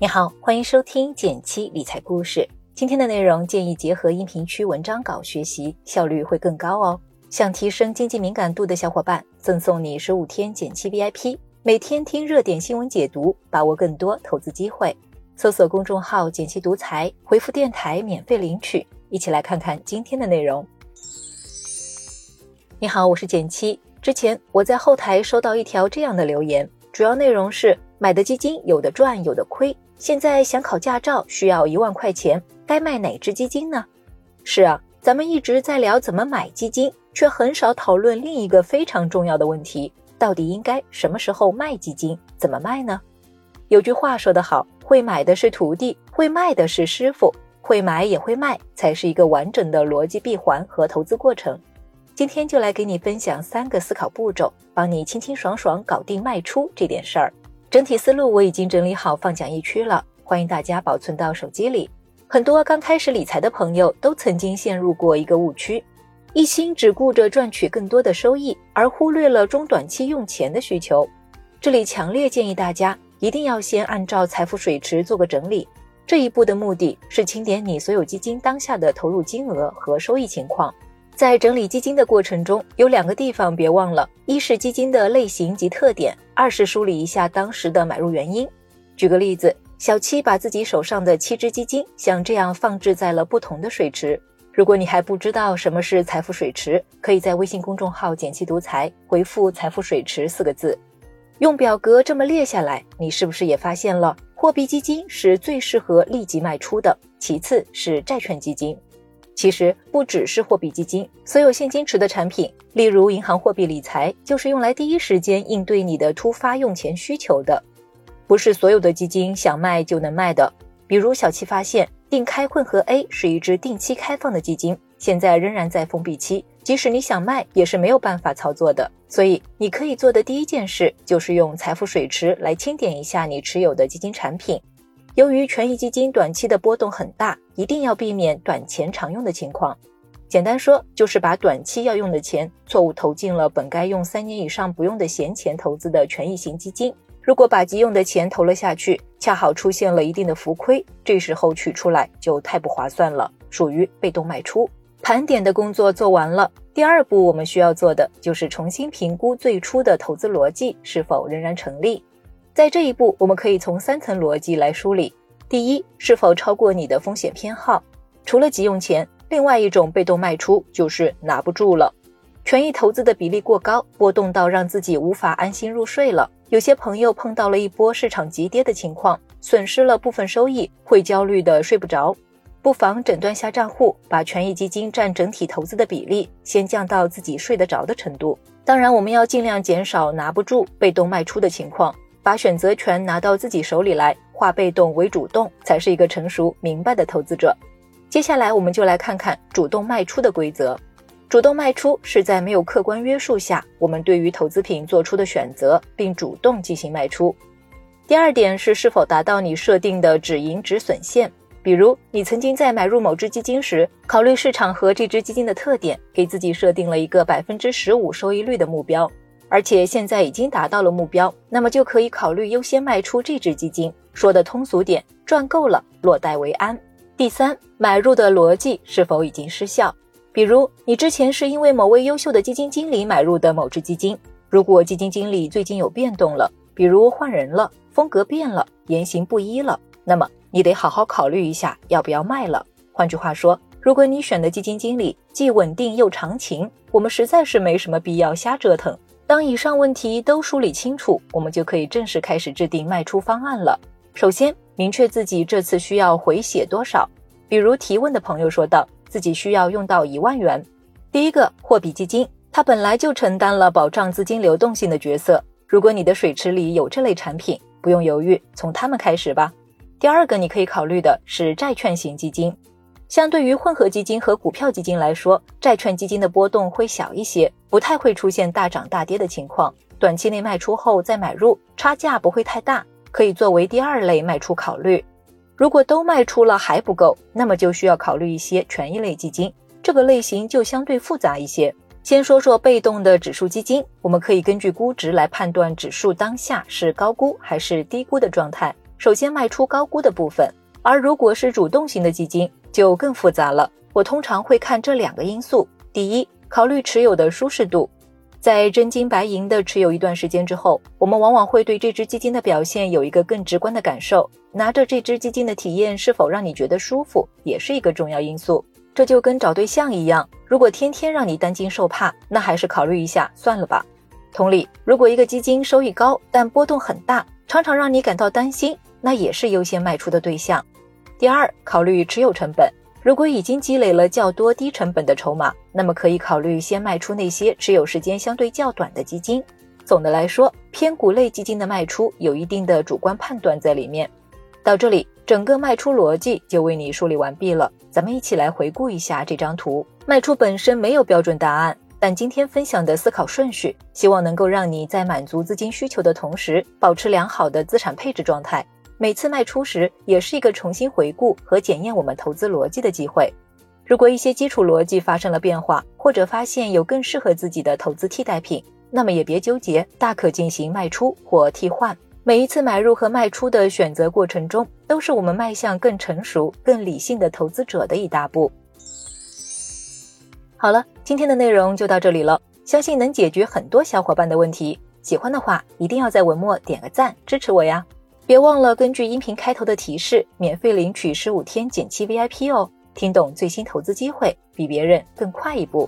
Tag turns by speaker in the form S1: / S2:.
S1: 你好，欢迎收听减七理财故事。今天的内容建议结合音频区文章稿学习，效率会更高哦。想提升经济敏感度的小伙伴，赠送你十五天减七 VIP，每天听热点新闻解读，把握更多投资机会。搜索公众号“减七独裁，回复“电台”免费领取。一起来看看今天的内容。你好，我是减七。之前我在后台收到一条这样的留言，主要内容是买的基金有的赚有的亏，现在想考驾照需要一万块钱，该卖哪只基金呢？是啊，咱们一直在聊怎么买基金，却很少讨论另一个非常重要的问题：到底应该什么时候卖基金，怎么卖呢？有句话说得好，会买的是徒弟，会卖的是师傅，会买也会卖，才是一个完整的逻辑闭环和投资过程。今天就来给你分享三个思考步骤，帮你清清爽爽搞定卖出这点事儿。整体思路我已经整理好放讲义区了，欢迎大家保存到手机里。很多刚开始理财的朋友都曾经陷入过一个误区，一心只顾着赚取更多的收益，而忽略了中短期用钱的需求。这里强烈建议大家一定要先按照财富水池做个整理。这一步的目的是清点你所有基金当下的投入金额和收益情况。在整理基金的过程中，有两个地方别忘了：一是基金的类型及特点，二是梳理一下当时的买入原因。举个例子，小七把自己手上的七只基金像这样放置在了不同的水池。如果你还不知道什么是财富水池，可以在微信公众号“简七独裁”回复“财富水池”四个字，用表格这么列下来，你是不是也发现了货币基金是最适合立即卖出的？其次是债券基金。其实不只是货币基金，所有现金池的产品，例如银行货币理财，就是用来第一时间应对你的突发用钱需求的。不是所有的基金想卖就能卖的。比如小七发现，定开混合 A 是一只定期开放的基金，现在仍然在封闭期，即使你想卖，也是没有办法操作的。所以你可以做的第一件事，就是用财富水池来清点一下你持有的基金产品。由于权益基金短期的波动很大，一定要避免短钱常用的情况。简单说，就是把短期要用的钱错误投进了本该用三年以上不用的闲钱投资的权益型基金。如果把急用的钱投了下去，恰好出现了一定的浮亏，这时候取出来就太不划算了，属于被动卖出。盘点的工作做完了，第二步我们需要做的就是重新评估最初的投资逻辑是否仍然成立。在这一步，我们可以从三层逻辑来梳理：第一，是否超过你的风险偏好？除了急用钱，另外一种被动卖出就是拿不住了。权益投资的比例过高，波动到让自己无法安心入睡了。有些朋友碰到了一波市场急跌的情况，损失了部分收益，会焦虑的睡不着。不妨诊断下账户，把权益基金占整体投资的比例先降到自己睡得着的程度。当然，我们要尽量减少拿不住、被动卖出的情况。把选择权拿到自己手里来，化被动为主动，才是一个成熟明白的投资者。接下来，我们就来看看主动卖出的规则。主动卖出是在没有客观约束下，我们对于投资品做出的选择，并主动进行卖出。第二点是是否达到你设定的止盈止损线。比如，你曾经在买入某只基金时，考虑市场和这只基金的特点，给自己设定了一个百分之十五收益率的目标。而且现在已经达到了目标，那么就可以考虑优先卖出这只基金。说的通俗点，赚够了，落袋为安。第三，买入的逻辑是否已经失效？比如你之前是因为某位优秀的基金经理买入的某只基金，如果基金经理最近有变动了，比如换人了，风格变了，言行不一了，那么你得好好考虑一下要不要卖了。换句话说，如果你选的基金经理既稳定又长情，我们实在是没什么必要瞎折腾。当以上问题都梳理清楚，我们就可以正式开始制定卖出方案了。首先，明确自己这次需要回血多少。比如提问的朋友说道，自己需要用到一万元。第一个，货币基金，它本来就承担了保障资金流动性的角色。如果你的水池里有这类产品，不用犹豫，从它们开始吧。第二个，你可以考虑的是债券型基金。相对于混合基金和股票基金来说，债券基金的波动会小一些，不太会出现大涨大跌的情况。短期内卖出后再买入，差价不会太大，可以作为第二类卖出考虑。如果都卖出了还不够，那么就需要考虑一些权益类基金，这个类型就相对复杂一些。先说说被动的指数基金，我们可以根据估值来判断指数当下是高估还是低估的状态。首先卖出高估的部分。而如果是主动型的基金，就更复杂了。我通常会看这两个因素：第一，考虑持有的舒适度。在真金白银的持有一段时间之后，我们往往会对这只基金的表现有一个更直观的感受。拿着这只基金的体验是否让你觉得舒服，也是一个重要因素。这就跟找对象一样，如果天天让你担惊受怕，那还是考虑一下算了吧。同理，如果一个基金收益高，但波动很大，常常让你感到担心，那也是优先卖出的对象。第二，考虑持有成本。如果已经积累了较多低成本的筹码，那么可以考虑先卖出那些持有时间相对较短的基金。总的来说，偏股类基金的卖出有一定的主观判断在里面。到这里，整个卖出逻辑就为你梳理完毕了。咱们一起来回顾一下这张图。卖出本身没有标准答案，但今天分享的思考顺序，希望能够让你在满足资金需求的同时，保持良好的资产配置状态。每次卖出时，也是一个重新回顾和检验我们投资逻辑的机会。如果一些基础逻辑发生了变化，或者发现有更适合自己的投资替代品，那么也别纠结，大可进行卖出或替换。每一次买入和卖出的选择过程中，都是我们迈向更成熟、更理性的投资者的一大步。好了，今天的内容就到这里了，相信能解决很多小伙伴的问题。喜欢的话，一定要在文末点个赞，支持我呀！别忘了根据音频开头的提示，免费领取十五天减七 VIP 哦！听懂最新投资机会，比别人更快一步。